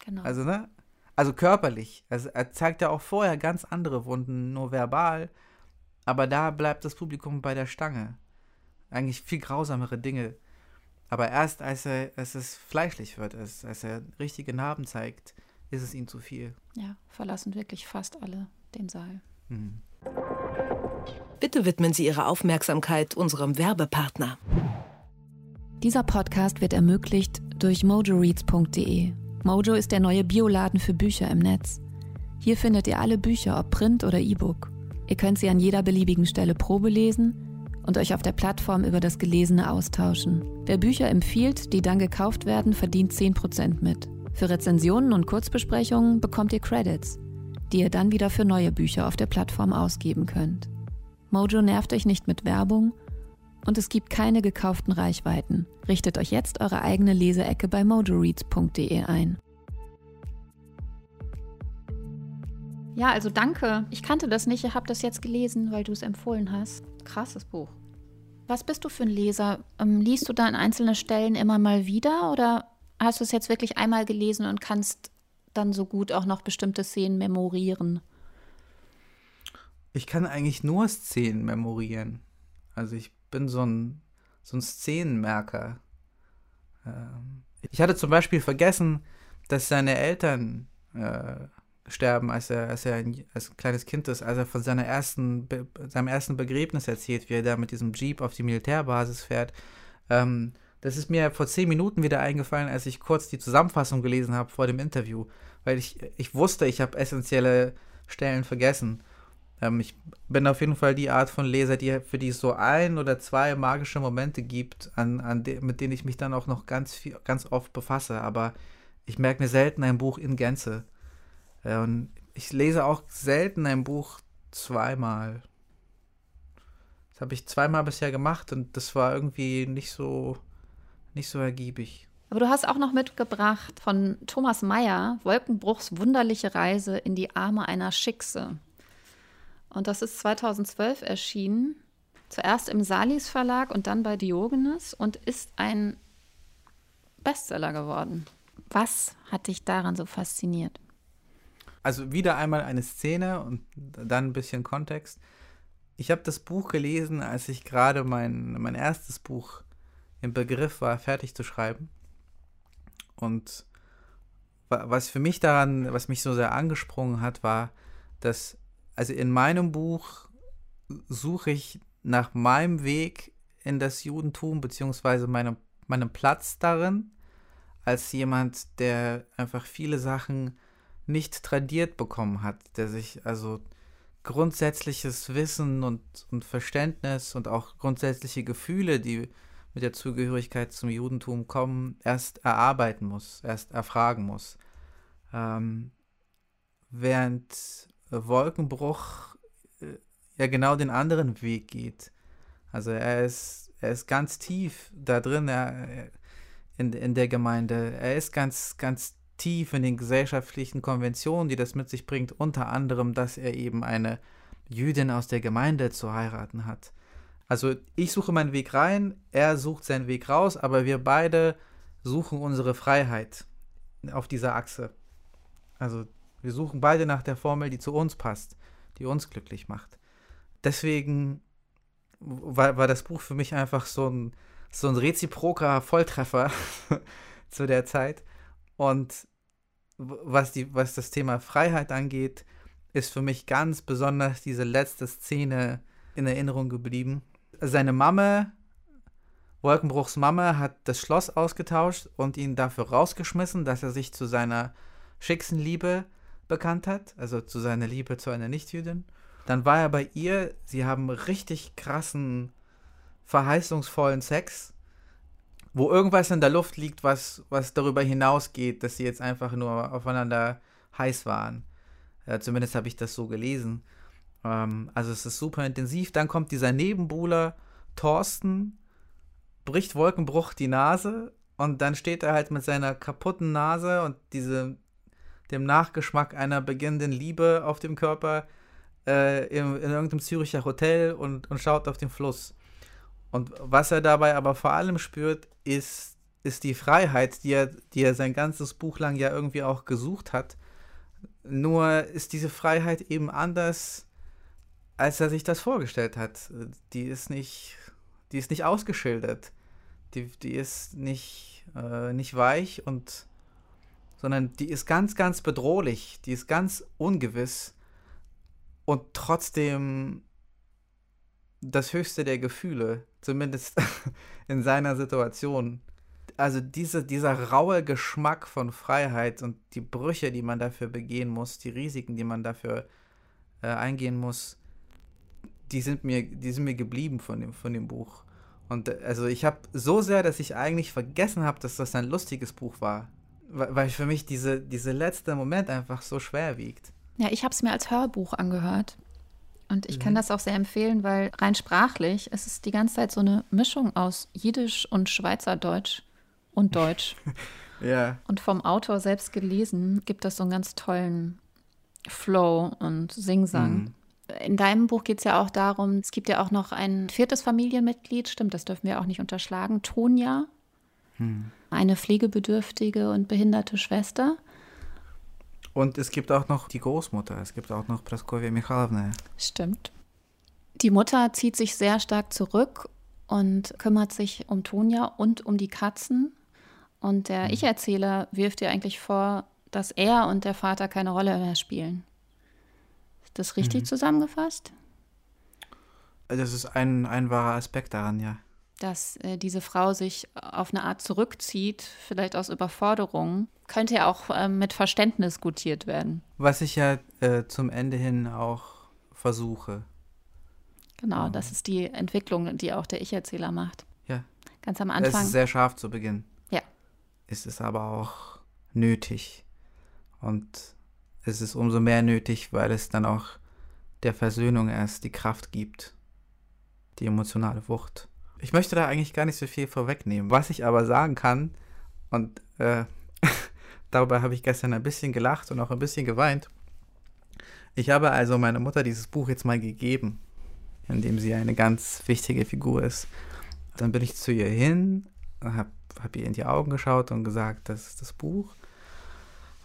genau. Also, ne? Also körperlich. Also er zeigt ja auch vorher ganz andere Wunden, nur verbal. Aber da bleibt das Publikum bei der Stange. Eigentlich viel grausamere Dinge. Aber erst als, er, als es fleischlich wird, als, als er richtige Narben zeigt, ist es ihm zu viel. Ja, verlassen wirklich fast alle den Saal. Bitte widmen Sie Ihre Aufmerksamkeit unserem Werbepartner. Dieser Podcast wird ermöglicht durch mojoreads.de. Mojo ist der neue Bioladen für Bücher im Netz. Hier findet ihr alle Bücher, ob Print oder E-Book. Ihr könnt sie an jeder beliebigen Stelle Probe lesen und euch auf der Plattform über das Gelesene austauschen. Wer Bücher empfiehlt, die dann gekauft werden, verdient 10% mit. Für Rezensionen und Kurzbesprechungen bekommt ihr Credits, die ihr dann wieder für neue Bücher auf der Plattform ausgeben könnt. Mojo nervt euch nicht mit Werbung und es gibt keine gekauften Reichweiten. Richtet euch jetzt eure eigene Leseecke bei mojoreads.de ein. Ja, also danke. Ich kannte das nicht. Ich habe das jetzt gelesen, weil du es empfohlen hast. Krasses Buch. Was bist du für ein Leser? Ähm, liest du da an einzelnen Stellen immer mal wieder oder hast du es jetzt wirklich einmal gelesen und kannst dann so gut auch noch bestimmte Szenen memorieren? Ich kann eigentlich nur Szenen memorieren. Also ich bin so ein, so ein Szenenmerker. Ähm, ich hatte zum Beispiel vergessen, dass seine Eltern äh, sterben, als er, als er ein, als ein kleines Kind ist, als er von seiner ersten, seinem ersten Begräbnis erzählt, wie er da mit diesem Jeep auf die Militärbasis fährt. Ähm, das ist mir vor zehn Minuten wieder eingefallen, als ich kurz die Zusammenfassung gelesen habe vor dem Interview, weil ich, ich wusste, ich habe essentielle Stellen vergessen. Ähm, ich bin auf jeden Fall die Art von Leser, die, für die es so ein oder zwei magische Momente gibt, an, an de, mit denen ich mich dann auch noch ganz, viel, ganz oft befasse. Aber ich merke mir selten ein Buch in Gänze. Ja, und ich lese auch selten ein Buch zweimal. Das habe ich zweimal bisher gemacht und das war irgendwie nicht so, nicht so ergiebig. Aber du hast auch noch mitgebracht von Thomas Mayer Wolkenbruchs wunderliche Reise in die Arme einer Schickse. Und das ist 2012 erschienen. Zuerst im Salis Verlag und dann bei Diogenes und ist ein Bestseller geworden. Was hat dich daran so fasziniert? also wieder einmal eine Szene und dann ein bisschen Kontext. Ich habe das Buch gelesen, als ich gerade mein, mein erstes Buch im Begriff war, fertig zu schreiben. Und was für mich daran, was mich so sehr angesprungen hat, war, dass, also in meinem Buch suche ich nach meinem Weg in das Judentum, beziehungsweise meinem, meinem Platz darin, als jemand, der einfach viele Sachen nicht tradiert bekommen hat, der sich also grundsätzliches Wissen und, und Verständnis und auch grundsätzliche Gefühle, die mit der Zugehörigkeit zum Judentum kommen, erst erarbeiten muss, erst erfragen muss. Ähm, während Wolkenbruch äh, ja genau den anderen Weg geht. Also er ist, er ist ganz tief da drin er, in, in der Gemeinde. Er ist ganz, ganz tief in den gesellschaftlichen Konventionen, die das mit sich bringt, unter anderem, dass er eben eine Jüdin aus der Gemeinde zu heiraten hat. Also ich suche meinen Weg rein, er sucht seinen Weg raus, aber wir beide suchen unsere Freiheit auf dieser Achse. Also wir suchen beide nach der Formel, die zu uns passt, die uns glücklich macht. Deswegen war, war das Buch für mich einfach so ein, so ein reziproker Volltreffer zu der Zeit. Und was, die, was das Thema Freiheit angeht, ist für mich ganz besonders diese letzte Szene in Erinnerung geblieben. Seine Mama, Wolkenbruchs Mama, hat das Schloss ausgetauscht und ihn dafür rausgeschmissen, dass er sich zu seiner schicksten Liebe bekannt hat, also zu seiner Liebe zu einer Nichtjüdin. Dann war er bei ihr, sie haben richtig krassen, verheißungsvollen Sex wo irgendwas in der Luft liegt, was, was darüber hinausgeht, dass sie jetzt einfach nur aufeinander heiß waren. Ja, zumindest habe ich das so gelesen. Ähm, also es ist super intensiv. Dann kommt dieser Nebenbuhler Thorsten, bricht Wolkenbruch die Nase und dann steht er halt mit seiner kaputten Nase und diese, dem Nachgeschmack einer beginnenden Liebe auf dem Körper äh, in, in irgendeinem Züricher Hotel und, und schaut auf den Fluss. Und was er dabei aber vor allem spürt, ist, ist die Freiheit, die er, die er sein ganzes Buch lang ja irgendwie auch gesucht hat. Nur ist diese Freiheit eben anders, als er sich das vorgestellt hat. Die ist nicht, die ist nicht ausgeschildert. Die, die ist nicht, äh, nicht weich und sondern die ist ganz, ganz bedrohlich, die ist ganz ungewiss und trotzdem das höchste der Gefühle, zumindest in seiner Situation. Also diese, dieser raue Geschmack von Freiheit und die Brüche, die man dafür begehen muss, die Risiken, die man dafür äh, eingehen muss, die sind mir, die sind mir geblieben von dem, von dem Buch. Und äh, also ich habe so sehr, dass ich eigentlich vergessen habe, dass das ein lustiges Buch war weil für mich diese, diese letzte Moment einfach so schwer wiegt. Ja, ich habe es mir als Hörbuch angehört. Und ich mhm. kann das auch sehr empfehlen, weil rein sprachlich ist es die ganze Zeit so eine Mischung aus Jiddisch und Schweizerdeutsch und Deutsch. ja. Und vom Autor selbst gelesen gibt das so einen ganz tollen Flow und Singsang. Mhm. In deinem Buch geht es ja auch darum, es gibt ja auch noch ein viertes Familienmitglied, stimmt, das dürfen wir auch nicht unterschlagen, Tonja. Hm eine pflegebedürftige und behinderte Schwester. Und es gibt auch noch die Großmutter, es gibt auch noch Praskovia Michalovna. Stimmt. Die Mutter zieht sich sehr stark zurück und kümmert sich um Tonja und um die Katzen. Und der mhm. Ich-Erzähler wirft ihr eigentlich vor, dass er und der Vater keine Rolle mehr spielen. Das richtig mhm. zusammengefasst? Das ist ein, ein wahrer Aspekt daran, ja dass äh, diese Frau sich auf eine Art zurückzieht, vielleicht aus Überforderung, könnte ja auch äh, mit Verständnis gutiert werden. Was ich ja äh, zum Ende hin auch versuche. Genau, das ist die Entwicklung, die auch der Ich-Erzähler macht. Ja. Ganz am Anfang. Es ist sehr scharf zu Beginn. Ja. Es ist aber auch nötig. Und es ist umso mehr nötig, weil es dann auch der Versöhnung erst die Kraft gibt. Die emotionale Wucht. Ich möchte da eigentlich gar nicht so viel vorwegnehmen. Was ich aber sagen kann, und äh, darüber habe ich gestern ein bisschen gelacht und auch ein bisschen geweint. Ich habe also meiner Mutter dieses Buch jetzt mal gegeben, in dem sie eine ganz wichtige Figur ist. Dann bin ich zu ihr hin, habe hab ihr in die Augen geschaut und gesagt, das ist das Buch.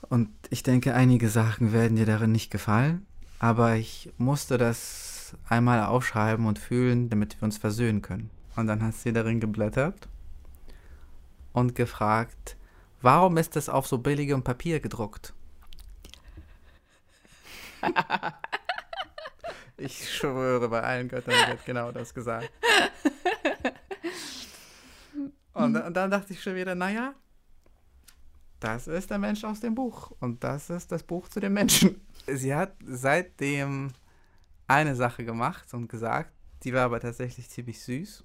Und ich denke, einige Sachen werden dir darin nicht gefallen, aber ich musste das einmal aufschreiben und fühlen, damit wir uns versöhnen können. Und dann hat sie darin geblättert und gefragt, warum ist es auf so billigem Papier gedruckt? ich schwöre bei allen Göttern, hat genau das gesagt. Und, und dann dachte ich schon wieder, naja, das ist der Mensch aus dem Buch. Und das ist das Buch zu den Menschen. Sie hat seitdem eine Sache gemacht und gesagt, die war aber tatsächlich ziemlich süß.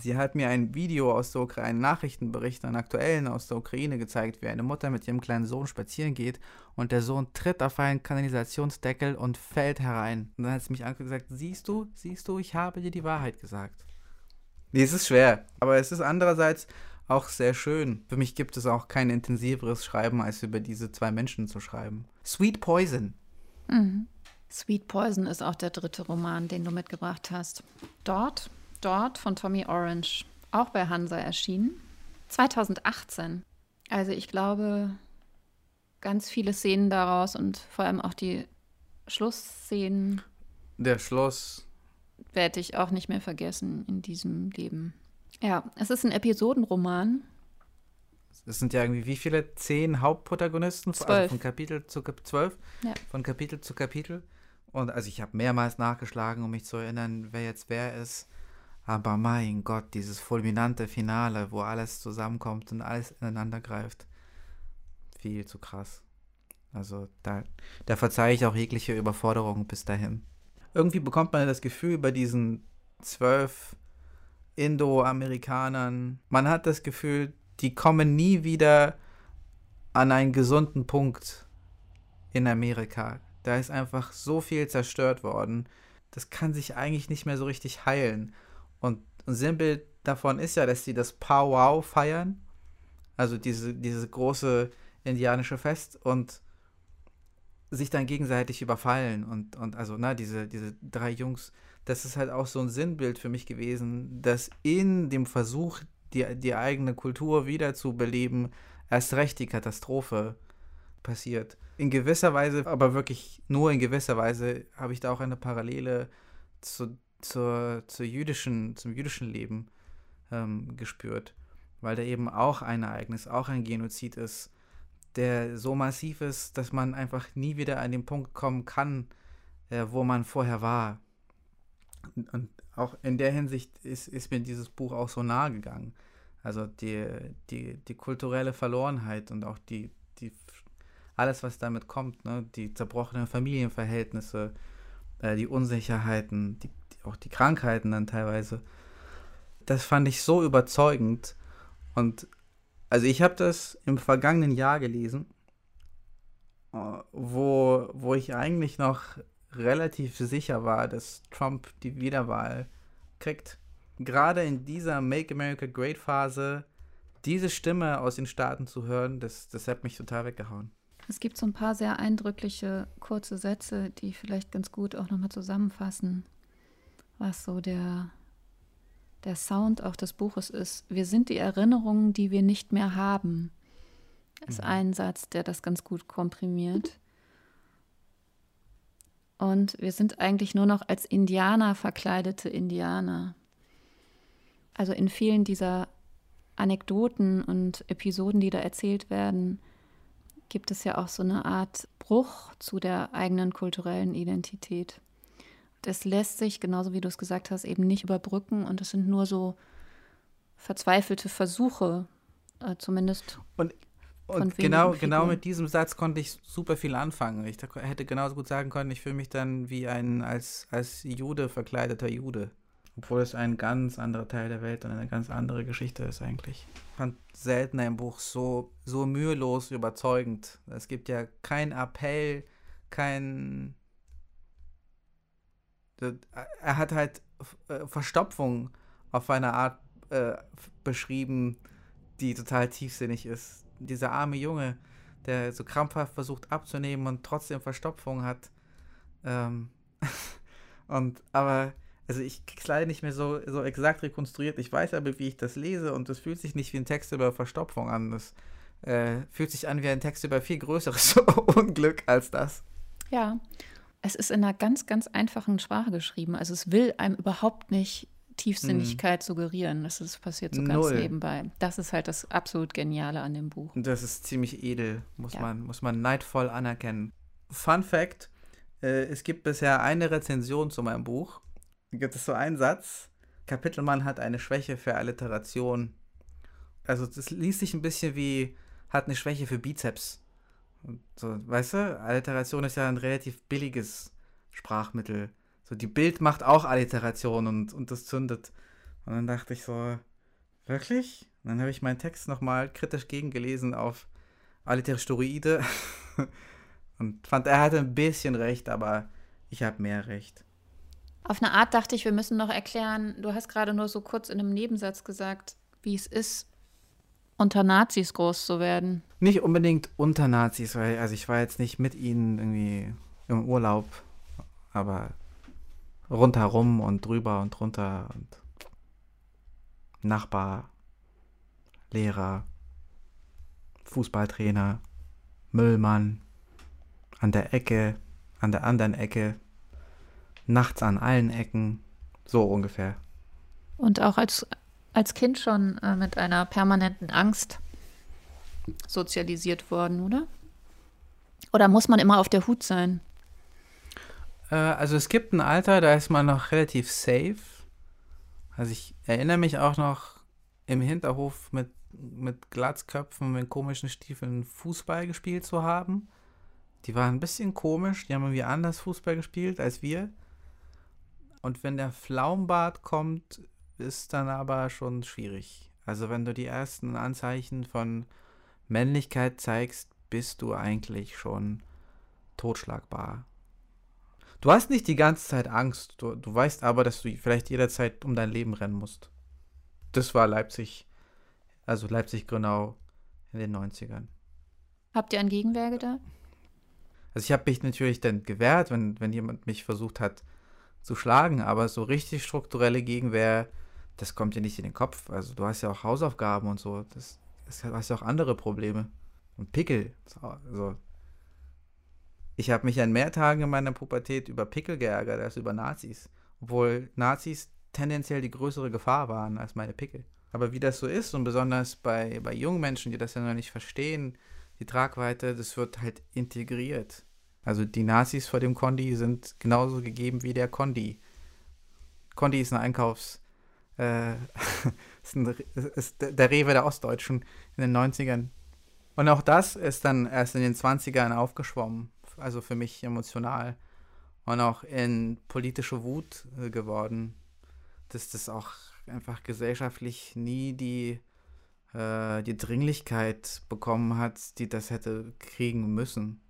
Sie hat mir ein Video aus der Ukraine, einen Nachrichtenbericht, einen aktuellen aus der Ukraine gezeigt, wie eine Mutter mit ihrem kleinen Sohn spazieren geht und der Sohn tritt auf einen Kanalisationsdeckel und fällt herein. Und dann hat sie mich angeguckt und gesagt, siehst du, siehst du, ich habe dir die Wahrheit gesagt. Nee, es ist schwer, aber es ist andererseits auch sehr schön. Für mich gibt es auch kein intensiveres Schreiben, als über diese zwei Menschen zu schreiben. Sweet Poison. Mhm. Sweet Poison ist auch der dritte Roman, den du mitgebracht hast. Dort dort von Tommy Orange, auch bei Hansa erschienen. 2018. Also ich glaube, ganz viele Szenen daraus und vor allem auch die Schlussszenen. Der Schluss. Werde ich auch nicht mehr vergessen in diesem Leben. Ja, es ist ein Episodenroman. Es sind ja irgendwie wie viele? Zehn Hauptprotagonisten? Zwölf. Also von Kapitel zu zwölf? Ja. Von Kapitel zu Kapitel. Und also ich habe mehrmals nachgeschlagen, um mich zu erinnern, wer jetzt wer ist. Aber mein Gott, dieses fulminante Finale, wo alles zusammenkommt und alles ineinander greift. Viel zu krass. Also da, da verzeihe ich auch jegliche Überforderung bis dahin. Irgendwie bekommt man das Gefühl bei diesen zwölf Indo-Amerikanern, man hat das Gefühl, die kommen nie wieder an einen gesunden Punkt in Amerika. Da ist einfach so viel zerstört worden. Das kann sich eigentlich nicht mehr so richtig heilen. Und ein Sinnbild davon ist ja, dass sie das Powwow feiern. Also diese, diese große indianische Fest und sich dann gegenseitig überfallen und, und also, na, diese, diese drei Jungs, das ist halt auch so ein Sinnbild für mich gewesen, dass in dem Versuch, die, die eigene Kultur wiederzubeleben, erst recht die Katastrophe passiert. In gewisser Weise, aber wirklich nur in gewisser Weise, habe ich da auch eine Parallele zu, zur, zur jüdischen, zum jüdischen Leben ähm, gespürt. Weil da eben auch ein Ereignis, auch ein Genozid ist, der so massiv ist, dass man einfach nie wieder an den Punkt kommen kann, äh, wo man vorher war. Und, auch in der Hinsicht ist, ist mir dieses Buch auch so nahe gegangen. Also die, die, die kulturelle Verlorenheit und auch die, die alles, was damit kommt, ne? die zerbrochenen Familienverhältnisse, äh, die Unsicherheiten, die, die, auch die Krankheiten dann teilweise. Das fand ich so überzeugend. Und also ich habe das im vergangenen Jahr gelesen, äh, wo, wo ich eigentlich noch relativ sicher war, dass Trump die Wiederwahl kriegt. Gerade in dieser Make America Great Phase, diese Stimme aus den Staaten zu hören, das, das hat mich total weggehauen. Es gibt so ein paar sehr eindrückliche kurze Sätze, die vielleicht ganz gut auch nochmal zusammenfassen, was so der, der Sound auch des Buches ist. Wir sind die Erinnerungen, die wir nicht mehr haben. Ist mhm. ein Satz, der das ganz gut komprimiert. Und wir sind eigentlich nur noch als Indianer verkleidete Indianer. Also in vielen dieser Anekdoten und Episoden, die da erzählt werden, gibt es ja auch so eine Art Bruch zu der eigenen kulturellen Identität. Das lässt sich, genauso wie du es gesagt hast, eben nicht überbrücken und es sind nur so verzweifelte Versuche, äh, zumindest. Und und genau, genau mit diesem Satz konnte ich super viel anfangen. Ich hätte genauso gut sagen können, ich fühle mich dann wie ein als, als Jude verkleideter Jude. Obwohl es ein ganz anderer Teil der Welt und eine ganz andere Geschichte ist eigentlich. Ich fand selten ein Buch so, so mühelos überzeugend. Es gibt ja keinen Appell, kein. Er hat halt äh, Verstopfung auf eine Art äh, beschrieben, die total tiefsinnig ist dieser arme Junge, der so krampfhaft versucht abzunehmen und trotzdem Verstopfung hat. Ähm und aber, also ich krieg's leider nicht mehr so, so exakt rekonstruiert. Ich weiß aber, wie ich das lese und es fühlt sich nicht wie ein Text über Verstopfung an. Das äh, fühlt sich an wie ein Text über viel größeres Unglück als das. Ja, es ist in einer ganz, ganz einfachen Sprache geschrieben. Also es will einem überhaupt nicht Tiefsinnigkeit hm. suggerieren. Das ist passiert so ganz Null. nebenbei. Das ist halt das absolut Geniale an dem Buch. Das ist ziemlich edel, muss, ja. man, muss man neidvoll anerkennen. Fun Fact: äh, Es gibt bisher eine Rezension zu meinem Buch. Da gibt es so einen Satz: Kapitelmann hat eine Schwäche für Alliteration. Also, das liest sich ein bisschen wie: hat eine Schwäche für Bizeps. So, weißt du, Alliteration ist ja ein relativ billiges Sprachmittel. So, die Bild macht auch Alliteration und, und das zündet. Und dann dachte ich so, wirklich? Und dann habe ich meinen Text nochmal kritisch gegengelesen auf Alliterostoide und fand, er hatte ein bisschen recht, aber ich habe mehr recht. Auf eine Art dachte ich, wir müssen noch erklären, du hast gerade nur so kurz in einem Nebensatz gesagt, wie es ist, unter Nazis groß zu werden. Nicht unbedingt unter Nazis, weil also ich war jetzt nicht mit ihnen irgendwie im Urlaub, aber rundherum und drüber und drunter und Nachbar, Lehrer, Fußballtrainer, Müllmann, an der Ecke, an der anderen Ecke, nachts an allen Ecken, so ungefähr. Und auch als, als Kind schon äh, mit einer permanenten Angst sozialisiert worden, oder? Oder muss man immer auf der Hut sein? Äh, also es gibt ein Alter, da ist man noch relativ safe. Also ich erinnere mich auch noch im Hinterhof mit, mit Glatzköpfen, mit komischen Stiefeln Fußball gespielt zu haben. Die waren ein bisschen komisch, die haben irgendwie anders Fußball gespielt als wir. Und wenn der Flaumbart kommt, ist dann aber schon schwierig. Also wenn du die ersten Anzeichen von Männlichkeit zeigst, bist du eigentlich schon totschlagbar. Du hast nicht die ganze Zeit Angst. Du, du weißt aber, dass du vielleicht jederzeit um dein Leben rennen musst. Das war Leipzig, also Leipzig-Grünau in den 90ern. Habt ihr an Gegenwehr gedacht? Also ich habe mich natürlich dann gewehrt, wenn, wenn jemand mich versucht hat zu schlagen, aber so richtig strukturelle Gegenwehr, das kommt dir nicht in den Kopf. Also du hast ja auch Hausaufgaben und so, das, das hast ja auch andere Probleme. Und Pickel, so, Ich habe mich an mehr Tagen in meiner Pubertät über Pickel geärgert als über Nazis. Obwohl Nazis tendenziell die größere Gefahr waren als meine Pickel. Aber wie das so ist und besonders bei, bei jungen Menschen, die das ja noch nicht verstehen, die Tragweite, das wird halt integriert. Also die Nazis vor dem Kondi sind genauso gegeben wie der Kondi. Kondi ist ein Einkaufs... Äh, ist, ein, ist der Rewe der Ostdeutschen in den 90ern. Und auch das ist dann erst in den 20ern aufgeschwommen. Also für mich emotional. Und auch in politische Wut äh, geworden. Dass das auch einfach gesellschaftlich nie die, äh, die Dringlichkeit bekommen hat, die das hätte kriegen müssen.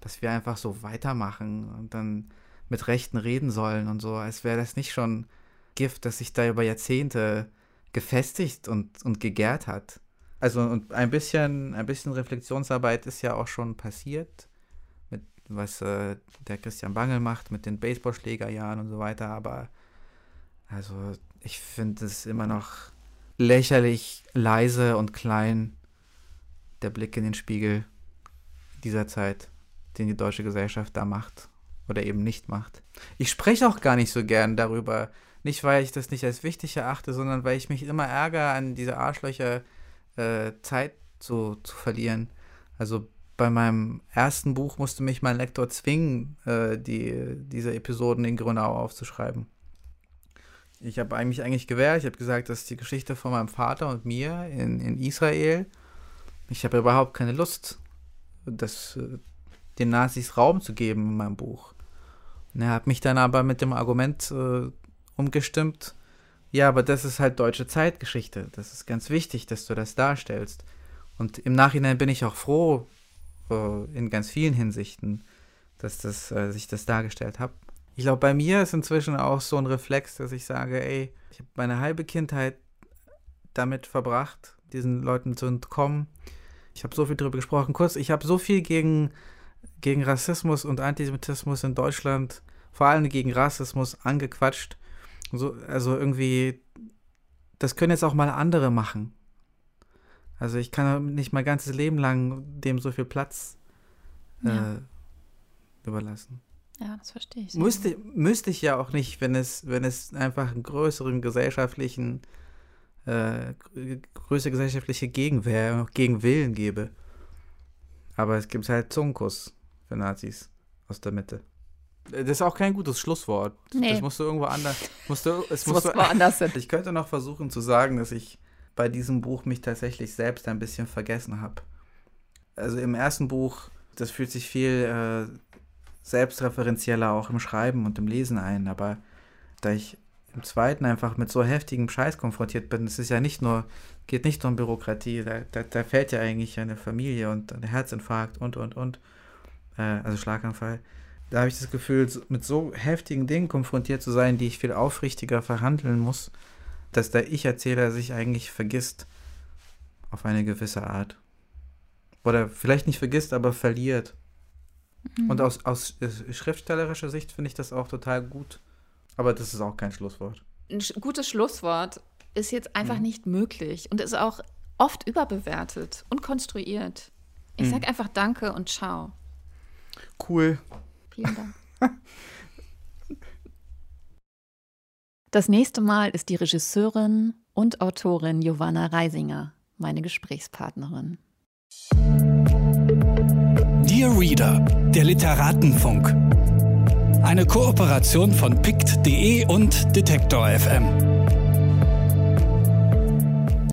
Dass wir einfach so weitermachen und dann mit Rechten reden sollen und so, als wäre das nicht schon Gift, das sich da über Jahrzehnte gefestigt und, und gegärt hat. Also und ein bisschen, ein bisschen Reflexionsarbeit ist ja auch schon passiert, was äh, der Christian Bangel macht, mit den Baseballschlägerjahren und so weiter, aber also ich finde es immer noch lächerlich leise und klein, der Blick in den Spiegel dieser Zeit, den die deutsche Gesellschaft da macht oder eben nicht macht. Ich spreche auch gar nicht so gern darüber, nicht weil ich das nicht als wichtig erachte, sondern weil ich mich immer ärgere, an diese Arschlöcher äh, Zeit zu, zu verlieren. Also bei meinem ersten Buch musste mich mein Lektor zwingen, äh, die, diese Episoden in Grünau aufzuschreiben. Ich habe eigentlich eigentlich gewährt. Ich habe gesagt, das ist die Geschichte von meinem Vater und mir in, in Israel. Ich habe überhaupt keine Lust, das, äh, den Nazis Raum zu geben in meinem Buch. Und er hat mich dann aber mit dem Argument äh, umgestimmt, ja, aber das ist halt deutsche Zeitgeschichte. Das ist ganz wichtig, dass du das darstellst. Und im Nachhinein bin ich auch froh, in ganz vielen Hinsichten, dass das, äh, ich das dargestellt habe. Ich glaube, bei mir ist inzwischen auch so ein Reflex, dass ich sage, ey, ich habe meine halbe Kindheit damit verbracht, diesen Leuten zu entkommen. Ich habe so viel darüber gesprochen. Kurz, ich habe so viel gegen, gegen Rassismus und Antisemitismus in Deutschland, vor allem gegen Rassismus, angequatscht. So, also irgendwie, das können jetzt auch mal andere machen. Also ich kann nicht mein ganzes Leben lang dem so viel Platz äh, ja. überlassen. Ja, das verstehe ich. Müsste, müsste ich ja auch nicht, wenn es, wenn es einfach einen größeren gesellschaftlichen, äh, größere gesellschaftliche Gegenwehr, noch Gegenwillen gäbe. Aber es gibt halt Zungenkuss für Nazis aus der Mitte. Das ist auch kein gutes Schlusswort. Nee. Das musst du irgendwo anders. Musst du, es musst du, anders sein. Ich könnte noch versuchen zu sagen, dass ich bei diesem Buch mich tatsächlich selbst ein bisschen vergessen habe. Also im ersten Buch, das fühlt sich viel äh, selbstreferenzieller auch im Schreiben und im Lesen ein, aber da ich im zweiten einfach mit so heftigem Scheiß konfrontiert bin, es ist ja nicht nur, geht nicht nur um Bürokratie, da, da, da fällt ja eigentlich eine Familie und ein Herzinfarkt und und und, äh, also Schlaganfall. Da habe ich das Gefühl, mit so heftigen Dingen konfrontiert zu sein, die ich viel aufrichtiger verhandeln muss, dass der Ich-Erzähler sich eigentlich vergisst auf eine gewisse Art. Oder vielleicht nicht vergisst, aber verliert. Mhm. Und aus, aus schriftstellerischer Sicht finde ich das auch total gut. Aber das ist auch kein Schlusswort. Ein gutes Schlusswort ist jetzt einfach mhm. nicht möglich und ist auch oft überbewertet und konstruiert. Ich mhm. sage einfach Danke und Ciao. Cool. Vielen Dank. Das nächste Mal ist die Regisseurin und Autorin Giovanna Reisinger meine Gesprächspartnerin. Dear Reader, der Literatenfunk. Eine Kooperation von pict.de und Detektor FM.